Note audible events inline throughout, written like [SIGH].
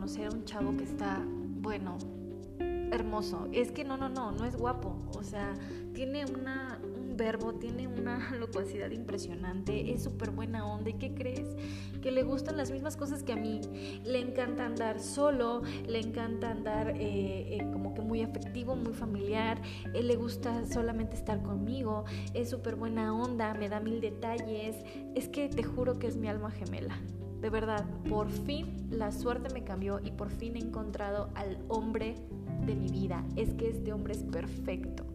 conocer a un chavo que está, bueno, hermoso. Es que no, no, no, no es guapo. O sea, tiene una, un verbo, tiene una [LAUGHS] locuacidad impresionante, es súper buena onda. ¿Y qué crees? Que le gustan las mismas cosas que a mí. Le encanta andar solo, le encanta andar eh, eh, como que muy afectivo, muy familiar. Él le gusta solamente estar conmigo, es súper buena onda, me da mil detalles. Es que te juro que es mi alma gemela. De verdad, por fin la suerte me cambió y por fin he encontrado al hombre de mi vida. Es que este hombre es perfecto.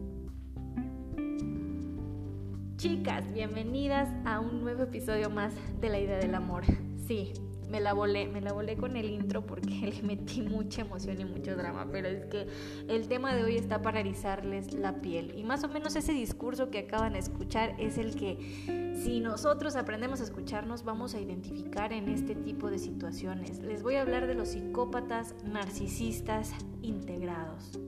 Chicas, bienvenidas a un nuevo episodio más de la idea del amor. Sí, me la volé, me la volé con el intro porque [LAUGHS] le metí mucha emoción y mucho drama, pero es que el tema de hoy está para erizarles la piel. Y más o menos ese discurso que acaban de escuchar es el que si nosotros aprendemos a escucharnos vamos a identificar en este tipo de situaciones. Les voy a hablar de los psicópatas narcisistas integrados.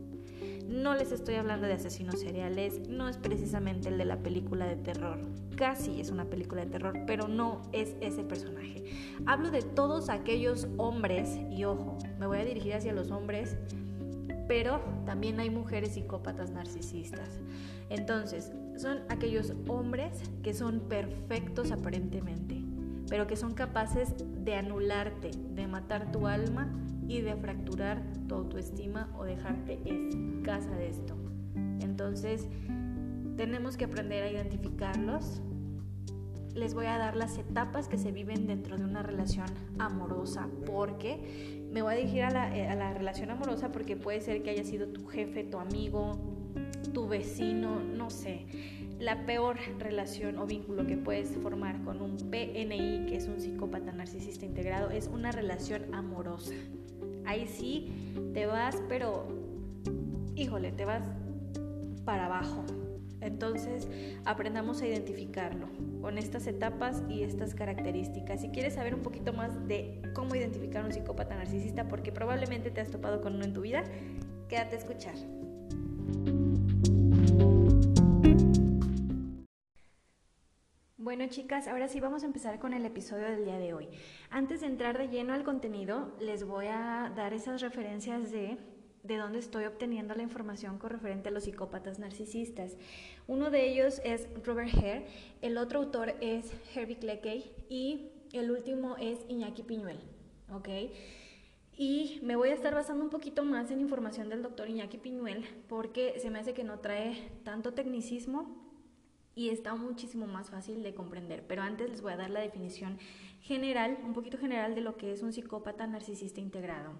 No les estoy hablando de asesinos seriales, no es precisamente el de la película de terror. Casi es una película de terror, pero no es ese personaje. Hablo de todos aquellos hombres, y ojo, me voy a dirigir hacia los hombres, pero también hay mujeres psicópatas narcisistas. Entonces, son aquellos hombres que son perfectos aparentemente, pero que son capaces de anularte, de matar tu alma y de fracturar tu autoestima o dejarte escasa de esto. Entonces, tenemos que aprender a identificarlos. Les voy a dar las etapas que se viven dentro de una relación amorosa, porque me voy a dirigir a la, eh, a la relación amorosa porque puede ser que haya sido tu jefe, tu amigo, tu vecino, no sé la peor relación o vínculo que puedes formar con un PNI, que es un psicópata narcisista integrado, es una relación amorosa. Ahí sí te vas, pero híjole, te vas para abajo. Entonces, aprendamos a identificarlo con estas etapas y estas características. Si quieres saber un poquito más de cómo identificar un psicópata narcisista, porque probablemente te has topado con uno en tu vida, quédate a escuchar. Bueno chicas, ahora sí vamos a empezar con el episodio del día de hoy. Antes de entrar de lleno al contenido, les voy a dar esas referencias de de dónde estoy obteniendo la información con referente a los psicópatas narcisistas. Uno de ellos es Robert Hare, el otro autor es Herbie Cleckey y el último es Iñaki Piñuel, ¿ok? Y me voy a estar basando un poquito más en información del doctor Iñaki Piñuel porque se me hace que no trae tanto tecnicismo y está muchísimo más fácil de comprender. Pero antes les voy a dar la definición general, un poquito general de lo que es un psicópata narcisista integrado.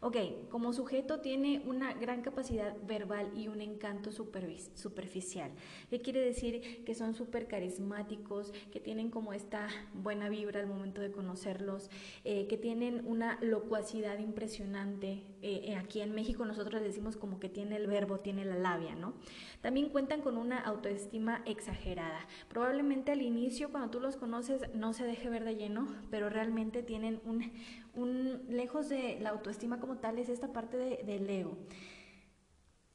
Ok, como sujeto tiene una gran capacidad verbal y un encanto superficial. ¿Qué quiere decir? Que son súper carismáticos, que tienen como esta buena vibra al momento de conocerlos, eh, que tienen una locuacidad impresionante. Eh, aquí en México nosotros decimos como que tiene el verbo, tiene la labia, ¿no? También cuentan con una autoestima exagerada. Probablemente al inicio, cuando tú los conoces, no se deje ver de lleno, pero realmente tienen un, lejos de la autoestima como tal, es esta parte de, del ego.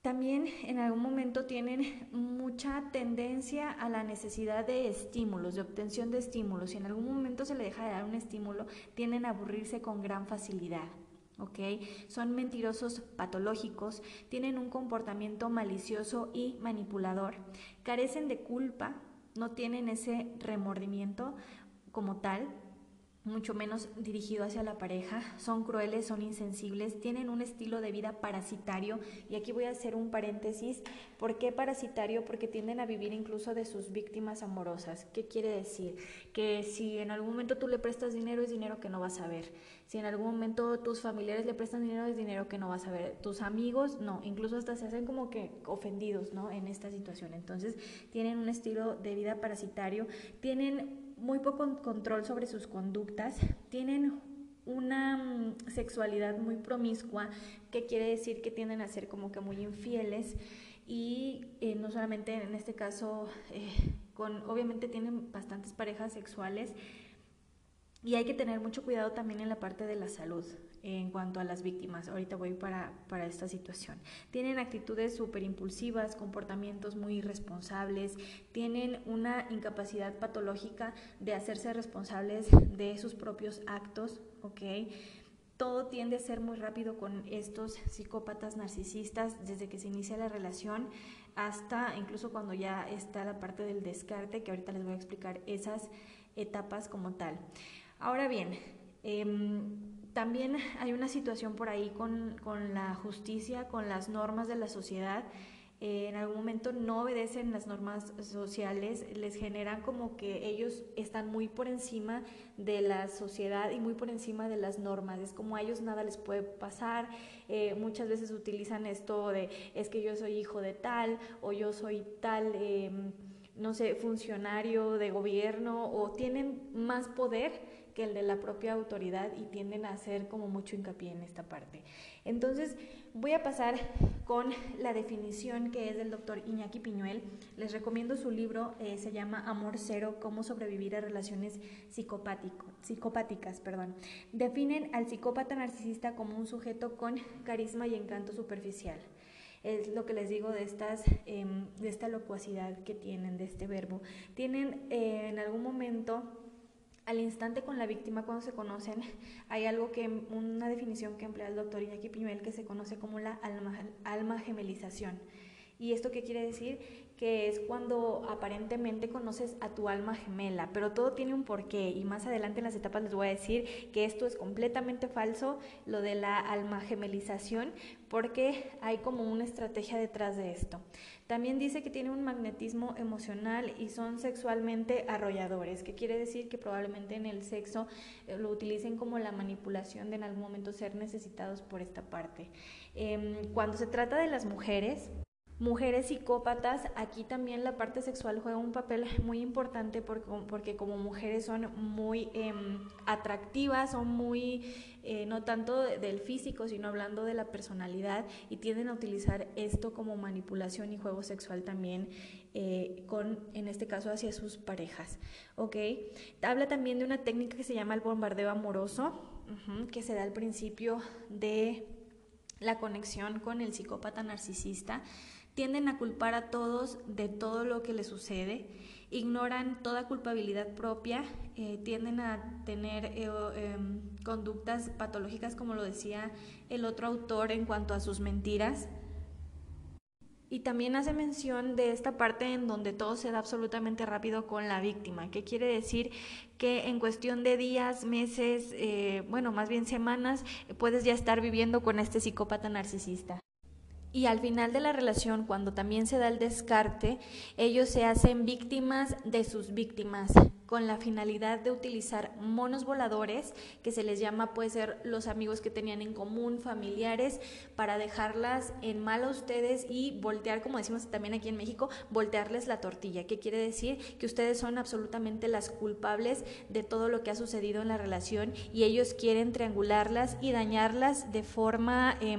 También en algún momento tienen mucha tendencia a la necesidad de estímulos, de obtención de estímulos. Si en algún momento se le deja de dar un estímulo, tienden a aburrirse con gran facilidad. Son mentirosos patológicos, tienen un comportamiento malicioso y manipulador, carecen de culpa, no tienen ese remordimiento como tal, mucho menos dirigido hacia la pareja, son crueles, son insensibles, tienen un estilo de vida parasitario y aquí voy a hacer un paréntesis, ¿por qué parasitario? Porque tienden a vivir incluso de sus víctimas amorosas. ¿Qué quiere decir? Que si en algún momento tú le prestas dinero es dinero que no vas a ver, si en algún momento tus familiares le prestan dinero es dinero que no vas a ver, tus amigos no, incluso hasta se hacen como que ofendidos, ¿no? En esta situación. Entonces, tienen un estilo de vida parasitario, tienen muy poco control sobre sus conductas, tienen una mm, sexualidad muy promiscua, que quiere decir que tienden a ser como que muy infieles y eh, no solamente en este caso, eh, con, obviamente tienen bastantes parejas sexuales y hay que tener mucho cuidado también en la parte de la salud en cuanto a las víctimas. Ahorita voy para, para esta situación. Tienen actitudes súper impulsivas, comportamientos muy irresponsables, tienen una incapacidad patológica de hacerse responsables de sus propios actos, ¿ok? todo tiende a ser muy rápido con estos psicópatas narcisistas desde que se inicia la relación hasta incluso cuando ya está la parte del descarte, que ahorita les voy a explicar esas etapas como tal. Ahora bien, em, también hay una situación por ahí con, con la justicia, con las normas de la sociedad eh, en algún momento no obedecen las normas sociales, les generan como que ellos están muy por encima de la sociedad y muy por encima de las normas. Es como a ellos nada les puede pasar. Eh, muchas veces utilizan esto de es que yo soy hijo de tal o yo soy tal. Em, no sé, funcionario de gobierno o tienen más poder que el de la propia autoridad y tienden a hacer como mucho hincapié en esta parte. Entonces, voy a pasar con la definición que es del doctor Iñaki Piñuel. Les recomiendo su libro, eh, se llama Amor Cero, cómo sobrevivir a relaciones psicopáticas. Perdón. Definen al psicópata narcisista como un sujeto con carisma y encanto superficial es lo que les digo de estas em, de esta locuacidad que tienen de este verbo tienen eh, en algún momento al instante con la víctima cuando se conocen, [LAUGHS] hay algo que, una definición que emplea el doctor Iñaki Piñuel que se conoce como la alma, alma gemelización. ¿Y esto qué quiere decir? Que es cuando aparentemente conoces a tu alma gemela, pero todo tiene un porqué y más adelante en las etapas les voy a decir que esto es completamente falso, lo de la alma gemelización, porque hay como una estrategia detrás de esto. También dice que tiene un magnetismo emocional y son sexualmente arrolladores, que quiere decir que probablemente en el sexo eh, lo utilicen como la manipulación de en algún momento ser necesitados por esta parte. Em, cuando se trata de las mujeres, mujeres psicópatas, aquí también la parte sexual juega un papel muy importante porque, como mujeres son muy em, atractivas, son muy, eh, no tanto del físico, sino hablando de la personalidad y tienden a utilizar esto como manipulación y juego sexual también. Eh, con, en este caso, hacia sus parejas. ¿ok? Habla también de una técnica que se llama el bombardeo amoroso, que se da al principio de la conexión con el psicópata narcisista tienden a culpar a todos de todo lo que les sucede, ignoran toda culpabilidad propia, eh, tienden a tener eh, em, conductas patológicas, como lo decía el otro autor en cuanto a sus mentiras. Y también hace mención de esta parte en donde todo se da absolutamente rápido con la víctima, que quiere decir que en cuestión de días, meses, eh, bueno, más bien semanas, puedes ya estar viviendo con este psicópata narcisista. Y al final de la relación, cuando también se da el descarte, ellos se hacen víctimas de sus víctimas con la finalidad de utilizar monos voladores, que se les llama, puede ser los amigos que tenían en común, familiares, para dejarlas en mal a ustedes y voltear, como decimos también aquí en México, voltearles la tortilla. ¿Qué quiere decir? Que ustedes son absolutamente las culpables de todo lo que ha sucedido en la relación y ellos quieren triangularlas y dañarlas de forma... Eh,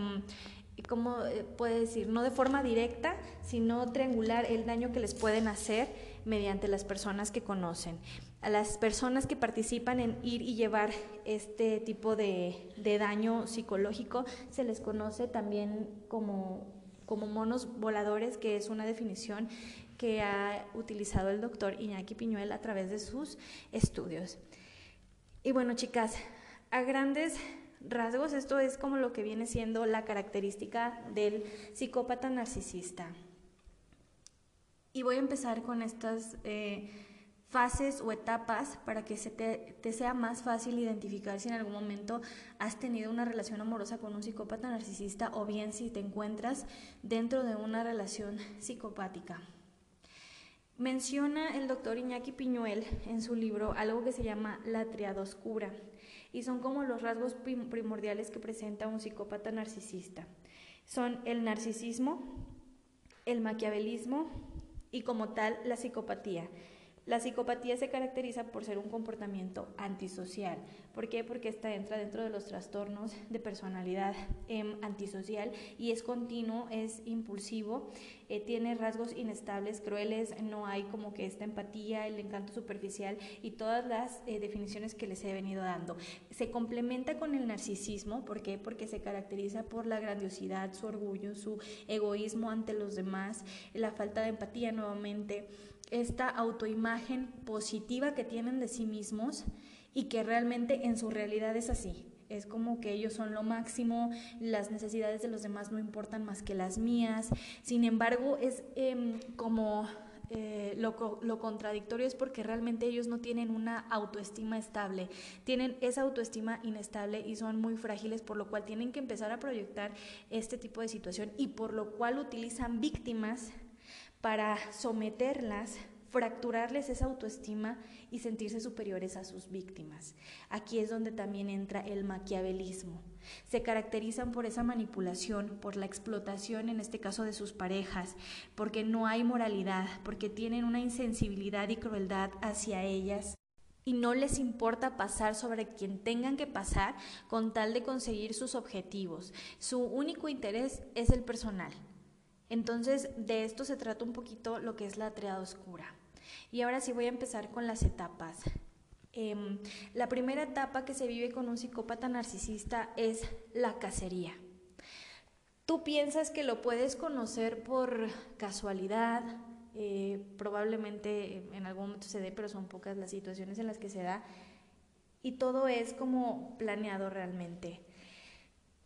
¿cómo eh, puede decir? No de forma directa, sino triangular el daño que les pueden hacer mediante las personas que conocen. A las personas que participan en ir y llevar este tipo de, daño psicológico se les conoce también como, como monos voladores, que es una definición que ha utilizado el doctor Iñaki Piñuel a través de sus estudios. Y bueno, chicas, a grandes rasgos, esto es como lo que viene siendo la característica del psicópata narcisista. Y voy a empezar con estas eh, fases o etapas para que se te, te, sea más fácil identificar si en algún momento has tenido una relación amorosa con un psicópata narcisista o bien si te encuentras dentro de una relación psicopática. Menciona el doctor Iñaki Piñuel en su libro algo que se llama la triada oscura y son como los rasgos primordiales que presenta un psicópata narcisista. Son el narcisismo, el maquiavelismo y como tal la psicopatía. La psicopatía se caracteriza por ser un comportamiento antisocial. ¿Por qué? Porque esta entra dentro de los trastornos de personalidad em, antisocial y es continuo, es impulsivo, eh, tiene rasgos inestables, crueles, no hay como que esta empatía, el encanto superficial y todas las eh, definiciones que les he venido dando. Se complementa con el narcisismo, ¿por qué? Porque se caracteriza por la grandiosidad, su orgullo, su egoísmo ante los demás, la falta de empatía nuevamente esta autoimagen positiva que tienen de sí mismos y que realmente en su realidad es así. Es como que ellos son lo máximo, las necesidades de los demás no importan más que las mías. Sin embargo, es em, como eh, lo, lo, contradictorio es porque realmente ellos no tienen una autoestima estable, tienen esa autoestima inestable y son muy frágiles, por lo cual tienen que empezar a proyectar este tipo de situación y por lo cual utilizan víctimas para someterlas fracturarles esa autoestima y sentirse superiores a sus víctimas. Aquí es donde también entra el maquiavelismo. Se caracterizan por esa manipulación, por la explotación, en este caso de sus parejas, porque no hay moralidad, porque tienen una insensibilidad y crueldad hacia ellas y no les importa pasar sobre quien tengan que pasar con tal de conseguir sus objetivos. Su único interés es el personal. Entonces, de esto se trata un poquito lo que es la triada oscura. Y ahora sí voy a empezar con las etapas. Em, la primera etapa que se vive con un psicópata narcisista es la cacería. Tú piensas que lo puedes conocer por casualidad, eh, probablemente en algún momento se dé, pero son pocas las situaciones en las que se da, y todo es como planeado realmente.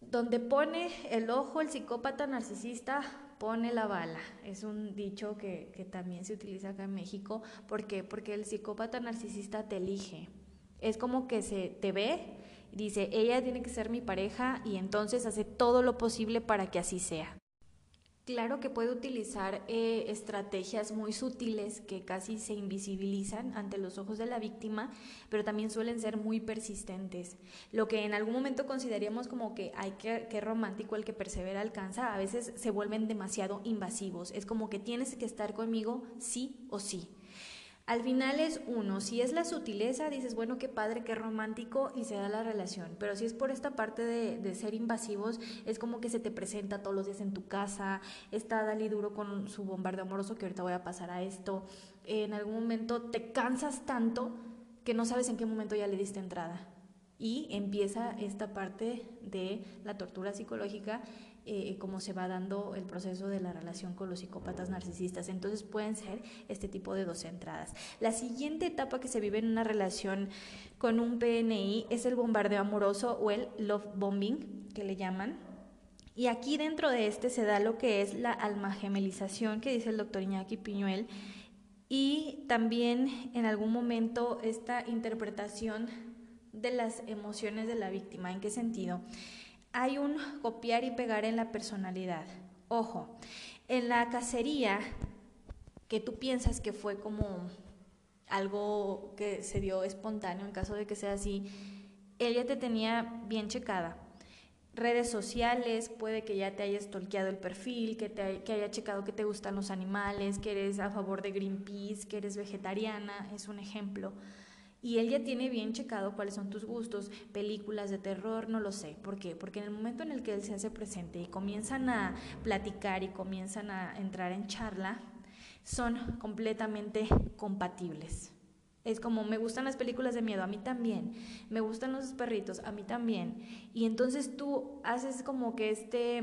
Donde pone el ojo el psicópata narcisista, pone la bala. Es un dicho que, que, también se utiliza acá en México. ¿Por qué? Porque el psicópata narcisista te elige. Es como que se te ve, dice, ella tiene que ser mi pareja y entonces hace todo lo posible para que así sea. Claro que puede utilizar eh, estrategias muy sutiles que casi se invisibilizan ante los ojos de la víctima, pero también suelen ser muy persistentes. Lo que en algún momento consideraríamos como que hay que, que romántico el que persevera alcanza, a veces se vuelven demasiado invasivos. Es como que tienes que estar conmigo sí o sí. Al final es uno, si es la sutileza, dices, bueno, qué padre, qué romántico y se da la relación, pero si es por esta parte de, ser invasivos, es como que se te presenta todos los días en tu casa, está Dali duro con su bombardeo amoroso, que ahorita voy a pasar a esto, en algún momento te cansas tanto que no sabes en qué momento ya le diste entrada. Y empieza esta parte de la tortura psicológica eh, cómo se va dando el proceso de la relación con los psicópatas narcisistas. Entonces pueden ser este tipo de dos entradas. La siguiente etapa que se vive en una relación con un PNI es el bombardeo amoroso o el love bombing, que le llaman. Y aquí dentro de este se da lo que es la alma gemelización, que dice el doctor Iñaki Piñuel, y también en algún momento esta interpretación de las emociones de la víctima. ¿En qué sentido? Hay un copiar y pegar en la personalidad. Ojo, en la cacería, que tú piensas que fue como algo que se dio espontáneo, en caso de que sea así, él ya te tenía bien checada. Redes sociales, puede que ya te haya stalkeado el perfil, que, te, que haya checado que te gustan los animales, que eres a favor de Greenpeace, que eres vegetariana, es un ejemplo y él ya tiene bien checado cuáles son tus gustos, películas de terror, no lo sé. ¿Por qué? Porque en el momento en el que él se hace presente y comienzan a platicar y comienzan a entrar en charla, son completamente compatibles. Es como, me gustan las películas de miedo, a mí también. Me gustan los perritos, a mí también. Y entonces tú haces como que este,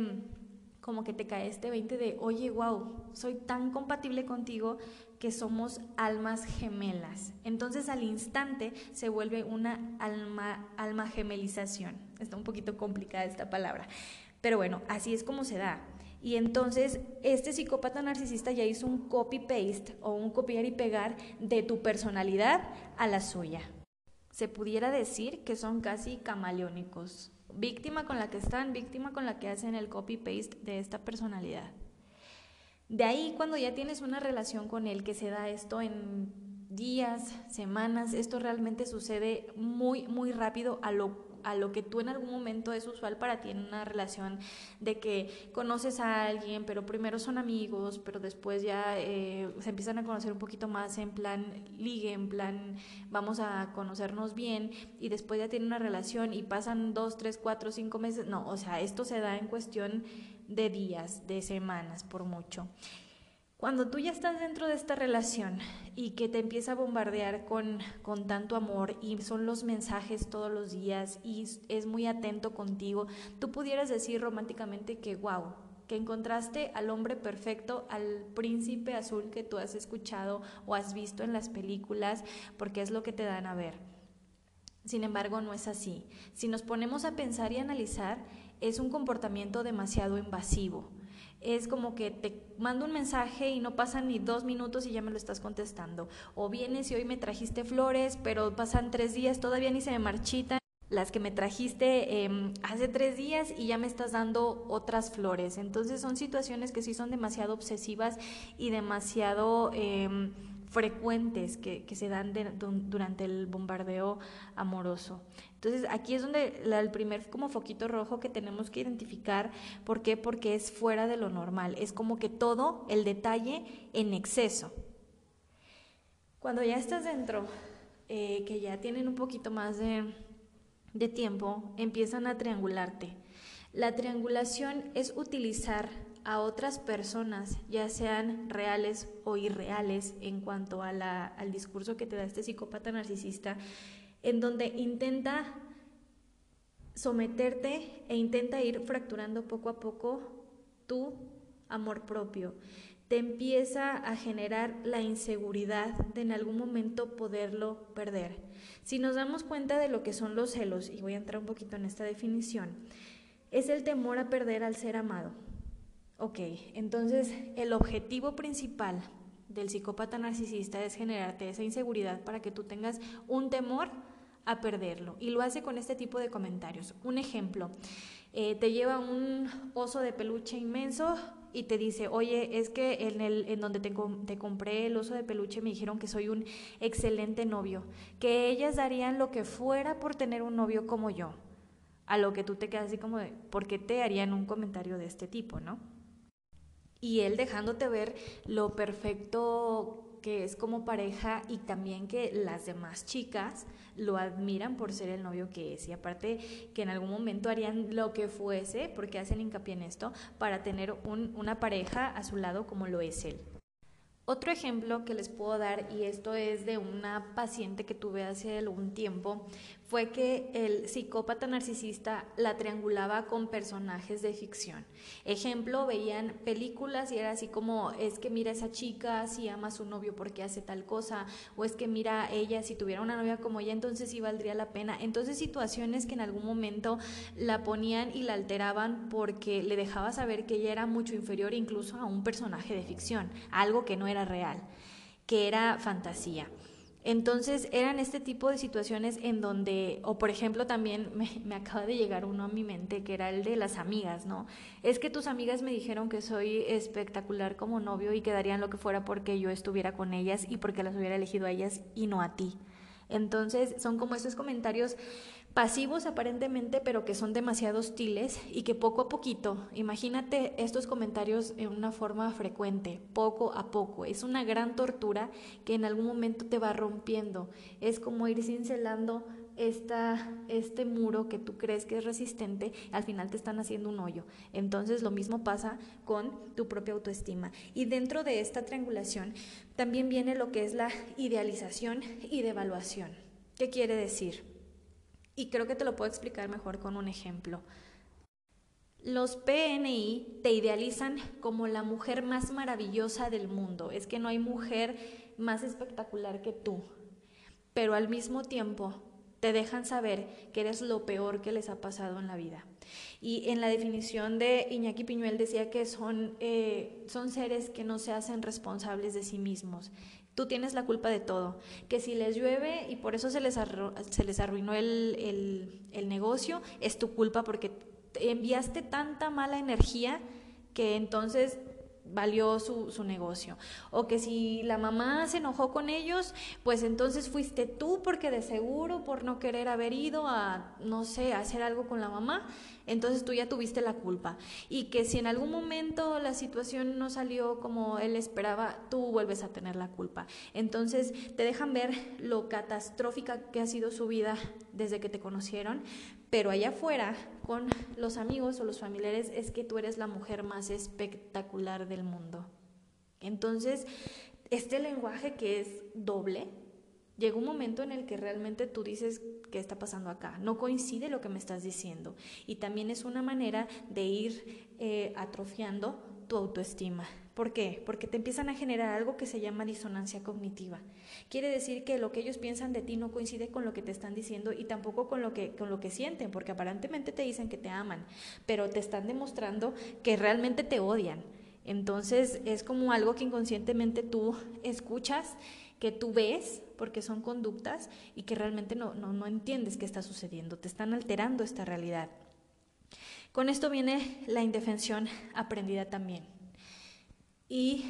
como que te cae este 20 de, oye, wow, soy tan compatible contigo que somos almas gemelas. Entonces al instante se vuelve una alma, alma gemelización. Está un poquito complicada esta palabra. Pero bueno, así es como se da. Y entonces este psicópata narcisista ya hizo un copy-paste o un copiar y pegar de tu personalidad a la suya. Se pudiera decir que son casi camaleónicos. Víctima con la que están, víctima con la que hacen el copy-paste de esta personalidad. De ahí cuando ya tienes una relación con él que se da esto en días, semanas, esto realmente sucede muy, muy rápido a lo, a lo que tú en algún momento es usual para ti en una relación de que conoces a alguien, pero primero son amigos, pero después ya eh, se empiezan a conocer un poquito más en plan ligue, en plan vamos a conocernos bien y después ya tienen una relación y pasan dos, tres, cuatro, cinco meses. No, o sea, esto se da en cuestión de días, de semanas, por mucho. Cuando tú ya estás dentro de esta relación y que te empieza a bombardear con, con tanto amor y son los mensajes todos los días y es muy atento contigo, tú pudieras decir románticamente que, wow, que encontraste al hombre perfecto, al príncipe azul que tú has escuchado o has visto en las películas, porque es lo que te dan a ver. Sin embargo, no es así. Si nos ponemos a pensar y analizar, es un comportamiento demasiado invasivo. Es como que te mando un mensaje y no pasan ni dos minutos y ya me lo estás contestando. O vienes y hoy me trajiste flores, pero pasan tres días, todavía ni se me marchitan las que me trajiste em, hace tres días y ya me estás dando otras flores. Entonces son situaciones que sí son demasiado obsesivas y demasiado em, frecuentes que, se dan durante el bombardeo amoroso. Entonces aquí es donde el primer como foquito rojo que tenemos que identificar, ¿por qué? Porque es fuera de lo normal, es como que todo el detalle en exceso. Cuando ya estás dentro, eh, que ya tienen un poquito más de, de tiempo, empiezan a triangularte. La triangulación es utilizar a otras personas, ya sean reales o irreales, en cuanto al discurso que te da este psicópata narcisista, en donde intenta someterte e intenta ir fracturando poco a poco tu amor propio. Te empieza a generar la inseguridad de en algún momento poderlo perder. Si nos damos cuenta de lo que son los celos, y voy a entrar un poquito en esta definición, es el temor a perder al ser amado. Ok, entonces el objetivo principal del psicópata narcisista es generarte esa inseguridad para que tú tengas un temor a perderlo. Y lo hace con este tipo de comentarios. Un ejemplo, eh, te lleva un oso de peluche inmenso y te dice, oye, es que en, el, en donde te, te, compré el oso de peluche me dijeron que soy un excelente novio, que ellas darían lo que fuera por tener un novio como yo. A lo que tú te quedas así como de, ¿por qué te harían un comentario de este tipo, no? Y él dejándote ver lo perfecto que es como pareja y también que las demás chicas lo admiran por ser el novio que es y aparte que en algún momento harían lo que fuese, porque hacen hincapié en esto, para tener una pareja a su lado como lo es él. Otro ejemplo que les puedo dar, y esto es de una paciente que tuve hace algún tiempo, fue que el psicópata narcisista la triangulaba con personajes de ficción. Ejemplo, veían películas y era así como, es que mira esa chica si ama a su novio porque hace tal cosa, o es que mira ella si tuviera una novia como ella, entonces sí valdría la pena. Entonces situaciones que en algún momento la ponían y la alteraban porque le dejaba saber que ella era mucho inferior incluso a un personaje de ficción, algo que no era real, que era fantasía. Entonces eran este tipo de situaciones en donde, o por ejemplo también me, acaba de llegar uno a mi mente que era el de las amigas, ¿no? Es que tus amigas me dijeron que soy espectacular como novio y que darían lo que fuera porque yo estuviera con ellas y porque las hubiera elegido a ellas y no a ti. Entonces son como esos comentarios pasivos aparentemente, pero que son demasiado hostiles y que poco a poquito, imagínate estos comentarios en una forma frecuente, poco a poco, es una gran tortura que en algún momento te va rompiendo, es como ir cincelando esta, este muro que tú crees que es resistente, al final te están haciendo un hoyo. Entonces lo mismo pasa con tu propia autoestima. Y dentro de esta triangulación también viene lo que es la idealización y devaluación. ¿Qué quiere decir? Y creo que te lo puedo explicar mejor con un ejemplo. Los PNI te idealizan como la mujer más maravillosa del mundo. Es que no hay mujer más espectacular que tú. Pero al mismo tiempo te dejan saber que eres lo peor que les ha pasado en la vida. Y en la definición de Iñaki Piñuel decía que son, eh, son seres que no se hacen responsables de sí mismos, Tú tienes la culpa de todo. Que si les llueve y por eso se les, se les arruinó el, el negocio, es tu culpa porque enviaste tanta mala energía que entonces valió su, su, negocio. O que si la mamá se enojó con ellos, pues entonces fuiste tú porque de seguro por no querer haber ido a, no sé, hacer algo con la mamá, entonces tú ya tuviste la culpa. Y que si en algún momento la situación no salió como él esperaba, tú vuelves a tener la culpa. Entonces te dejan ver lo catastrófica que ha sido su vida desde que te conocieron, pero allá afuera, con los amigos o los familiares, es que tú eres la mujer más espectacular del mundo. Entonces, este lenguaje que es doble, llega un momento en el que realmente tú dices, ¿qué está pasando acá? No coincide lo que me estás diciendo. Y también es una manera de ir eh, atrofiando tu autoestima. ¿Por qué? Porque te empiezan a generar algo que se llama disonancia cognitiva. Quiere decir que lo que ellos piensan de ti no coincide con lo que te están diciendo y tampoco con lo que, con lo que sienten, porque aparentemente te dicen que te aman, pero te están demostrando que realmente te odian. Entonces es como algo que inconscientemente tú escuchas, que tú ves, porque son conductas y que realmente no, no, no entiendes qué está sucediendo, te están alterando esta realidad. Con esto viene la indefensión aprendida también. Y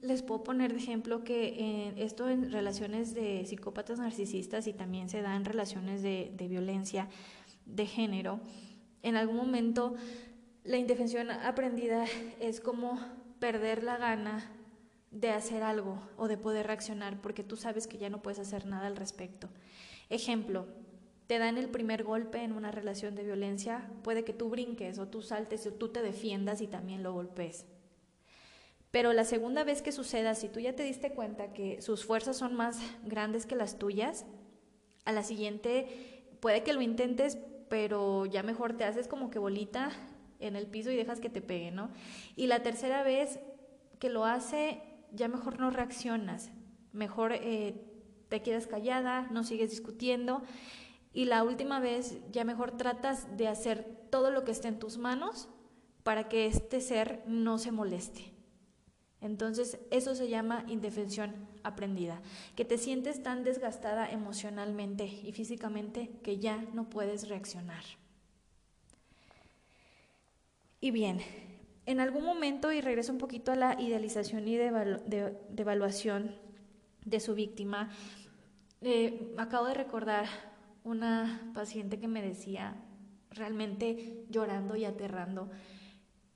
les puedo poner de ejemplo que esto en relaciones de psicópatas narcisistas y también se da en relaciones de violencia de género. En algún momento la indefensión aprendida es como perder la gana de hacer algo o de poder reaccionar porque tú sabes que ya no puedes hacer nada al respecto. Ejemplo, te dan el primer golpe en una relación de violencia, puede que tú brinques o tú saltes o tú te defiendas y también lo golpes. Pero la segunda vez que suceda, si tú ya te diste cuenta que sus fuerzas son más grandes que las tuyas, a la siguiente puede que lo intentes, pero ya mejor te haces como que bolita en el piso y dejas que te pegue, ¿no? Y la tercera vez que lo hace, ya mejor no reaccionas, mejor eh, te quedas callada, no sigues discutiendo. Y la última vez, ya mejor tratas de hacer todo lo que esté en tus manos para que este ser no se moleste. Entonces, eso se llama indefensión aprendida, que te sientes tan desgastada emocionalmente y físicamente que ya no puedes reaccionar. Y bien, en algún momento, y regreso un poquito a la idealización y de, evaluación de su víctima, eh, acabo de recordar una paciente que me decía, realmente llorando y aterrando,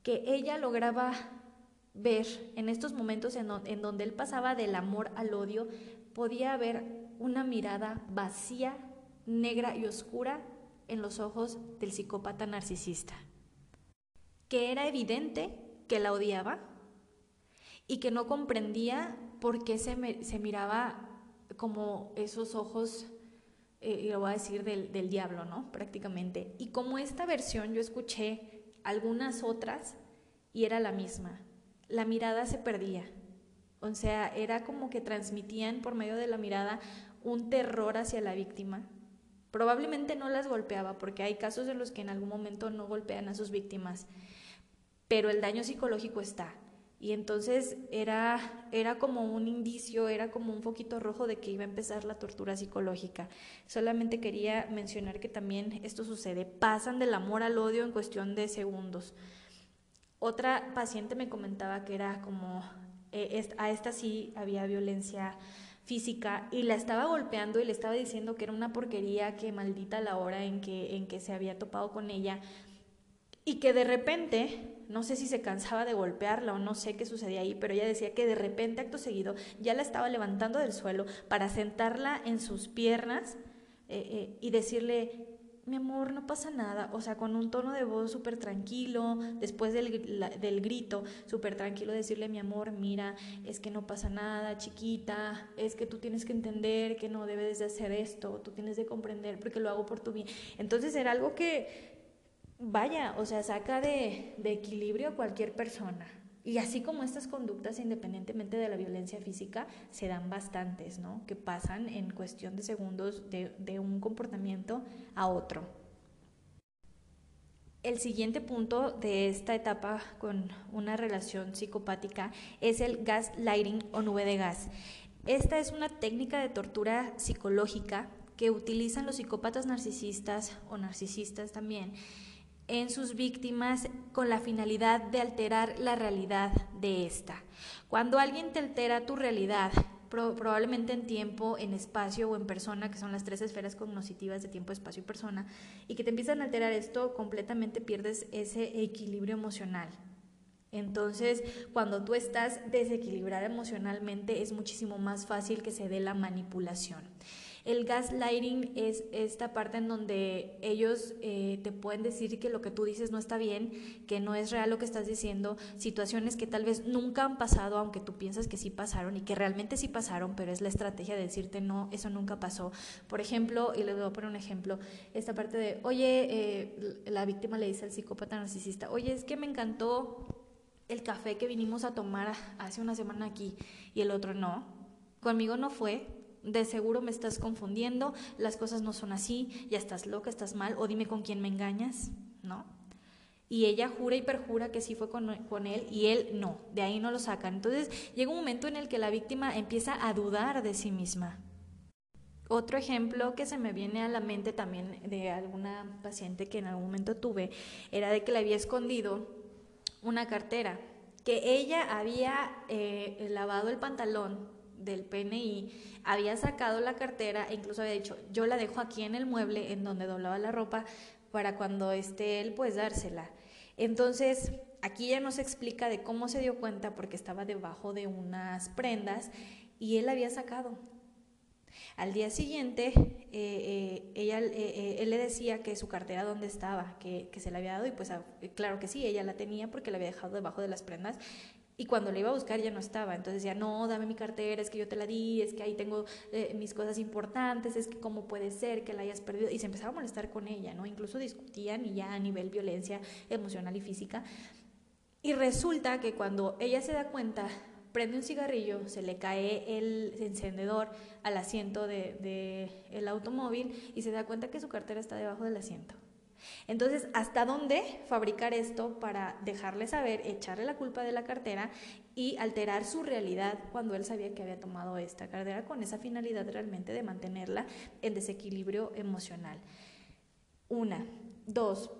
que ella lograba ver en estos momentos en, donde él pasaba del amor al odio, podía haber una mirada vacía, negra y oscura en los ojos del psicópata narcisista, que era evidente que la odiaba y que no comprendía por qué se, miraba como esos ojos, eh, lo voy a decir, del, del diablo, ¿no? Prácticamente. Y como esta versión yo escuché algunas otras y era la misma la mirada se perdía. O sea, era como que transmitían por medio de la mirada un terror hacia la víctima. Probablemente no las golpeaba, porque hay casos en los que en algún momento no golpean a sus víctimas, pero el daño psicológico está. Y entonces era, era como un indicio, era como un foquito rojo de que iba a empezar la tortura psicológica. Solamente quería mencionar que también esto sucede. Pasan del amor al odio en cuestión de segundos. Otra paciente me comentaba que era como, eh, a esta sí había violencia física y la estaba golpeando y le estaba diciendo que era una porquería, que maldita la hora en que, en que se había topado con ella y que de repente, no sé si se cansaba de golpearla o no sé qué sucedía ahí, pero ella decía que de repente, acto seguido, ya la estaba levantando del suelo para sentarla en sus piernas eh, eh, y decirle, mi amor, no pasa nada, o sea, con un tono de voz súper tranquilo, después del, del grito, súper tranquilo, decirle, mi amor, mira, es que no pasa nada, chiquita, es que tú tienes que entender que no debes de hacer esto, tú tienes de comprender porque lo hago por tu bien. Entonces era algo que, vaya, o sea, saca de, de equilibrio a cualquier persona. Y así como estas conductas, independientemente de la violencia física, se dan bastantes, ¿no? Que pasan en cuestión de segundos de, un comportamiento a otro. El siguiente punto de esta etapa con una relación psicopática es el gaslighting o nube de gas. Esta es una técnica de tortura psicológica que utilizan los psicópatas narcisistas o narcisistas también en sus víctimas con la finalidad de alterar la realidad de esta. Cuando alguien te altera tu realidad, probablemente en tiempo, en espacio o en persona, que son las tres esferas cognitivas de tiempo, espacio y persona, y que te empiezan a alterar esto, completamente pierdes ese equilibrio emocional. Entonces, cuando tú estás desequilibrada emocionalmente, es muchísimo más fácil que se dé la manipulación. El gaslighting es esta parte en donde ellos eh, te pueden decir que lo que tú dices no está bien, que no es real lo que estás diciendo, situaciones que tal vez nunca han pasado, aunque tú piensas que sí pasaron y que realmente sí pasaron, pero es la estrategia de decirte no, eso nunca pasó. Por ejemplo, y les voy a poner un ejemplo, esta parte de, oye, eh, la víctima le dice al psicópata narcisista, oye, es que me encantó el café que vinimos a tomar hace una semana aquí y el otro no. Conmigo no fue. De seguro me estás confundiendo, las cosas no son así, ya estás loca, estás mal, o dime con quién me engañas, ¿no? Y ella jura y perjura que sí fue con, con, él y él no, de ahí no lo sacan. Entonces llega un momento en el que la víctima empieza a dudar de sí misma. Otro ejemplo que se me viene a la mente también de alguna paciente que en algún momento tuve era de que le había escondido una cartera, que ella había eh, lavado el pantalón del PNI, había sacado la cartera e incluso había dicho, yo la dejo aquí en el mueble en donde doblaba la ropa para cuando esté él, pues dársela. Entonces, aquí ya nos explica de cómo se dio cuenta porque estaba debajo de unas prendas y él la había sacado. Al día siguiente, eh, eh, ella, eh, él le decía que su cartera dónde estaba, que, se la había dado y pues claro que sí, ella la tenía porque la había dejado debajo de las prendas y cuando le iba a buscar ya no estaba. Entonces decía, no, dame mi cartera, es que yo te la di, es que ahí tengo mis cosas importantes, es que cómo puede ser que la hayas perdido. Y se empezaba a molestar con ella, ¿no? Incluso discutían y ya a nivel violencia emocional y física. Y resulta que cuando ella se da cuenta, prende un cigarrillo, se le cae el encendedor al asiento del de, automóvil y se da cuenta que su cartera está debajo del asiento. Entonces, ¿hasta dónde fabricar esto para dejarle saber, echarle la culpa de la cartera y alterar su realidad cuando él sabía que había tomado esta cartera con esa finalidad realmente de mantenerla en desequilibrio emocional? Una. Dos,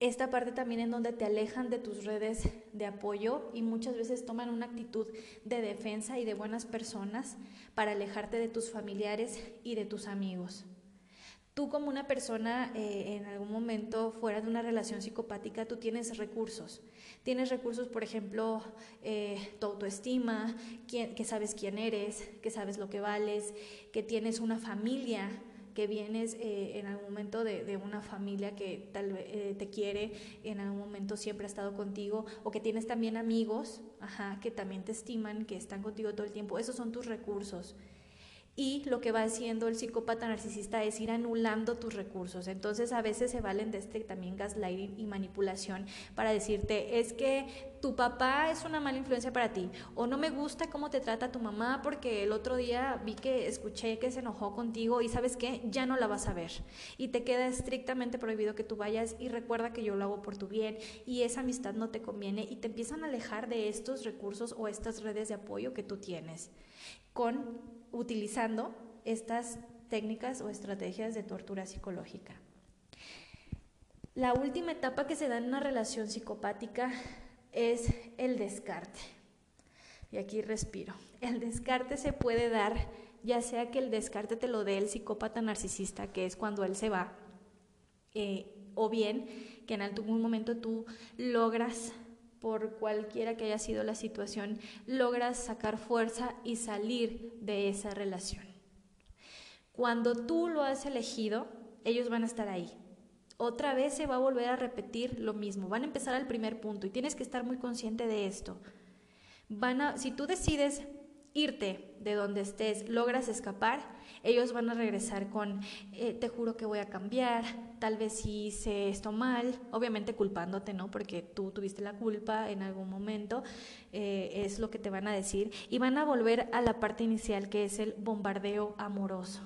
esta parte también en donde te alejan de tus redes de apoyo y muchas veces toman una actitud de defensa y de buenas personas para alejarte de tus familiares y de tus amigos. Tú como una persona eh, en algún momento fuera de una relación psicopática, tú tienes recursos. Tienes recursos, por ejemplo, eh, tu autoestima, que sabes quién eres, que sabes lo que vales, que tienes una familia que vienes eh, en algún momento de, una familia que tal vez te quiere, en algún momento siempre ha estado contigo, o que tienes también amigos, ajá, que también te estiman, que están contigo todo el tiempo. Esos son tus recursos. Y lo que va haciendo el psicópata narcisista es ir anulando tus recursos. Entonces a veces se valen de este también gaslighting y manipulación para decirte, es que tu papá es una mala influencia para ti o no me gusta cómo te trata tu mamá porque el otro día vi que escuché que se enojó contigo y sabes qué, ya no la vas a ver. Y te queda estrictamente prohibido que tú vayas y recuerda que yo lo hago por tu bien y esa amistad no te conviene y te empiezan a alejar de estos recursos o estas redes de apoyo que tú tienes con utilizando estas técnicas o estrategias de tortura psicológica. La última etapa que se da en una relación psicopática es el descarte. Y aquí respiro. El descarte se puede dar ya sea que el descarte te lo dé el psicópata narcisista, que es cuando él se va, eh, o bien que en algún momento tú logras por cualquiera que haya sido la situación, logras sacar fuerza y salir de esa relación. Cuando tú lo has elegido, ellos van a estar ahí. Otra vez se va a volver a repetir lo mismo. Van a empezar al primer punto y tienes que estar muy consciente de esto. Van a, si tú decides irte de donde estés, logras escapar, ellos van a regresar con, eh, te juro que voy a cambiar, tal vez hice esto mal, obviamente culpándote, ¿no? Porque tú tuviste la culpa en algún momento, eh, es lo que te van a decir, y van a volver a la parte inicial que es el bombardeo amoroso.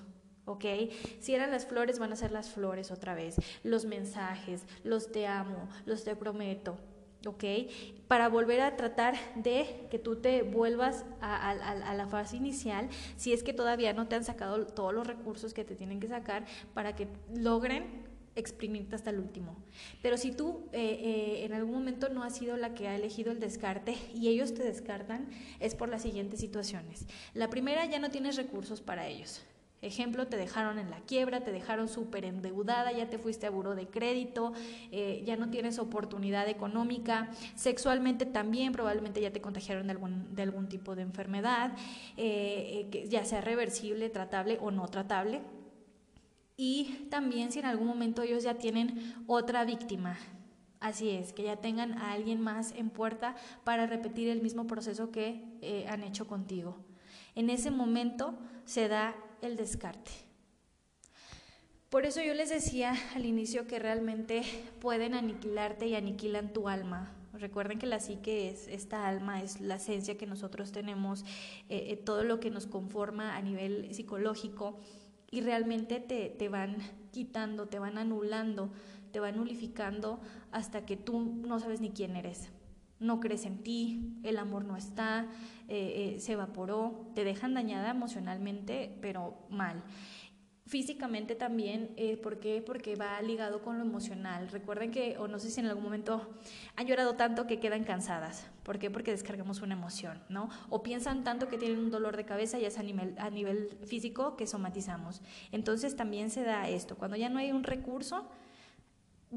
¿ok? Si eran las flores, van a ser las flores otra vez, los mensajes, los te amo, los te prometo, ¿ok? Para volver a tratar de que tú te vuelvas a, la fase inicial, si es que todavía no te han sacado todos los recursos que te tienen que sacar para que logren exprimirte hasta el último. Pero si tú eh, eh, en algún momento no has sido la que ha elegido el descarte y ellos te descartan, es por las siguientes situaciones. La primera, ya no tienes recursos para ellos. Ejemplo, te dejaron en la quiebra, te dejaron súper endeudada, ya te fuiste a buro de crédito, eh, ya no tienes oportunidad económica, sexualmente también probablemente ya te contagiaron de algún, de algún tipo de enfermedad, eh, eh, ya sea reversible, tratable o no tratable. Y también si en algún momento ellos ya tienen otra víctima, Así es, que ya tengan a alguien más en puerta para repetir el mismo proceso que han hecho contigo. En ese momento se da el descarte. Por eso yo les decía al inicio que realmente pueden aniquilarte y aniquilan tu alma, Recuerden que la psique es esta alma, es la esencia que nosotros tenemos, eh, eh, todo lo que nos conforma a nivel psicológico y realmente te, te van quitando, te van anulando, te van nulificando hasta que tú no sabes ni quién eres. No crees en ti, el amor no está, eh, se evaporó, te dejan dañada emocionalmente, pero mal. Físicamente también, eh, ¿por qué? Porque va ligado con lo emocional. Recuerden que, o no sé si en algún momento han llorado tanto que quedan cansadas. ¿Por qué? Porque descargamos una emoción, ¿no? O piensan tanto que tienen un dolor de cabeza y es a nivel, a nivel físico que somatizamos. Entonces también se da esto. Cuando ya no hay un recurso,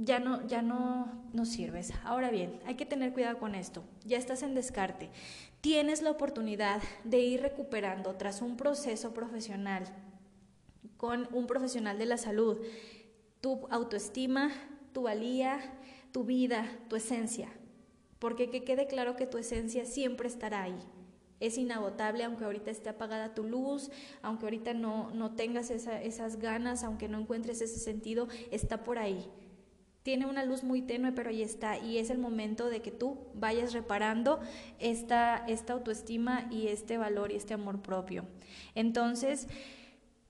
ya no, ya no, no sirves. Ahora bien, hay que tener cuidado con esto. Ya estás en descarte. Tienes la oportunidad de ir recuperando tras un proceso profesional con un profesional de la salud, tu autoestima, tu valía, tu vida, tu esencia. Porque que quede claro que tu esencia siempre estará ahí. Es inagotable aunque ahorita esté apagada tu luz, aunque ahorita no, no tengas esas ganas, aunque no encuentres ese sentido, está por ahí. Tiene una luz muy tenue, pero ahí está. Y es el momento de que tú vayas reparando esta, esta autoestima y este valor y este amor propio. Entonces,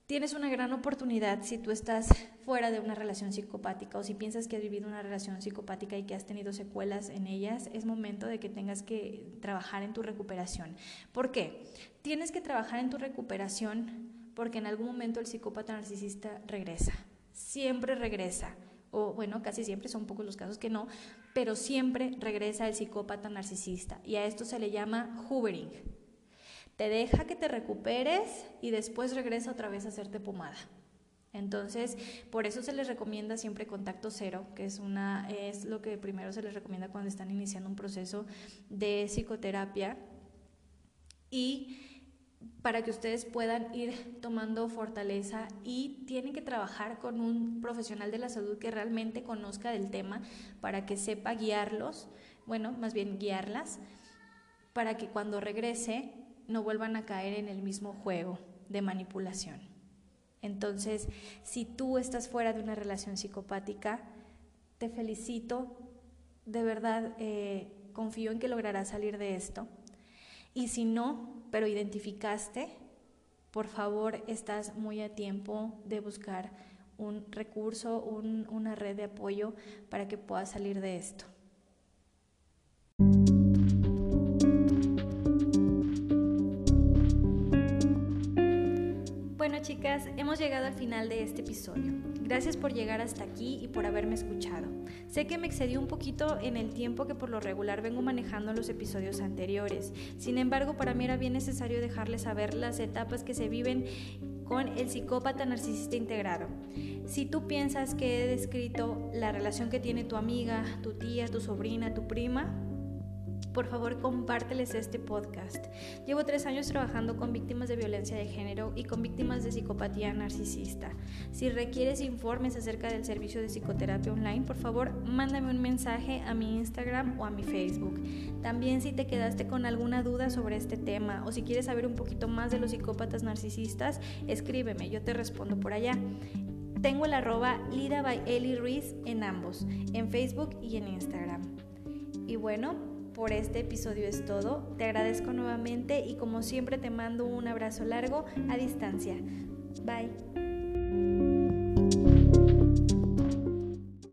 tienes una gran oportunidad si tú estás fuera de una relación psicopática o si piensas que has vivido una relación psicopática y que has tenido secuelas en ellas, es momento de que tengas que trabajar en tu recuperación. ¿Por qué? Tienes que trabajar en tu recuperación porque en algún momento el psicópata narcisista regresa, siempre regresa. O bueno, casi siempre son pocos los casos que no, pero siempre regresa el psicópata narcisista y a esto se le llama hoovering te deja que te recuperes y después regresa otra vez a hacerte pomada. Entonces, por eso se les recomienda siempre contacto cero, que es una es lo que primero se les recomienda cuando están iniciando un proceso de psicoterapia y para que ustedes puedan ir tomando fortaleza y tienen que trabajar con un profesional de la salud que realmente conozca del tema para que sepa guiarlos, bueno, más bien guiarlas, para que cuando regrese no vuelvan a caer en el mismo juego de manipulación. Entonces, si tú estás fuera de una relación psicopática, te felicito, de verdad eh, confío en que lograrás salir de esto. Y si no, pero identificaste, por favor, estás muy a tiempo de buscar un recurso, una red de apoyo para que puedas salir de esto. Chicas, hemos llegado al final de este episodio. Gracias por llegar hasta aquí y por haberme escuchado. Sé que me excedí un poquito en el tiempo que por lo regular vengo manejando los episodios anteriores. Sin embargo, para mí era bien necesario dejarles saber las etapas que se viven con el psicópata narcisista integrado. Si tú piensas que he descrito la relación que tiene tu amiga, tu tía, tu sobrina, tu prima, por favor compárteles este podcast. Llevo tres años trabajando con víctimas de violencia de género y con víctimas de psicopatía narcisista. Si requieres informes acerca del servicio de psicoterapia online, por favor mándame un mensaje a mi Instagram o a mi Facebook. También si te quedaste con alguna duda sobre este tema o si quieres saber un poquito más de los psicópatas narcisistas, escríbeme, yo te respondo por allá. Tengo el arroba Lida by Eli Ruiz en ambos, en Facebook y en Instagram. Y bueno, por este episodio es todo. Te agradezco nuevamente y como siempre te mando un abrazo largo a distancia. Bye.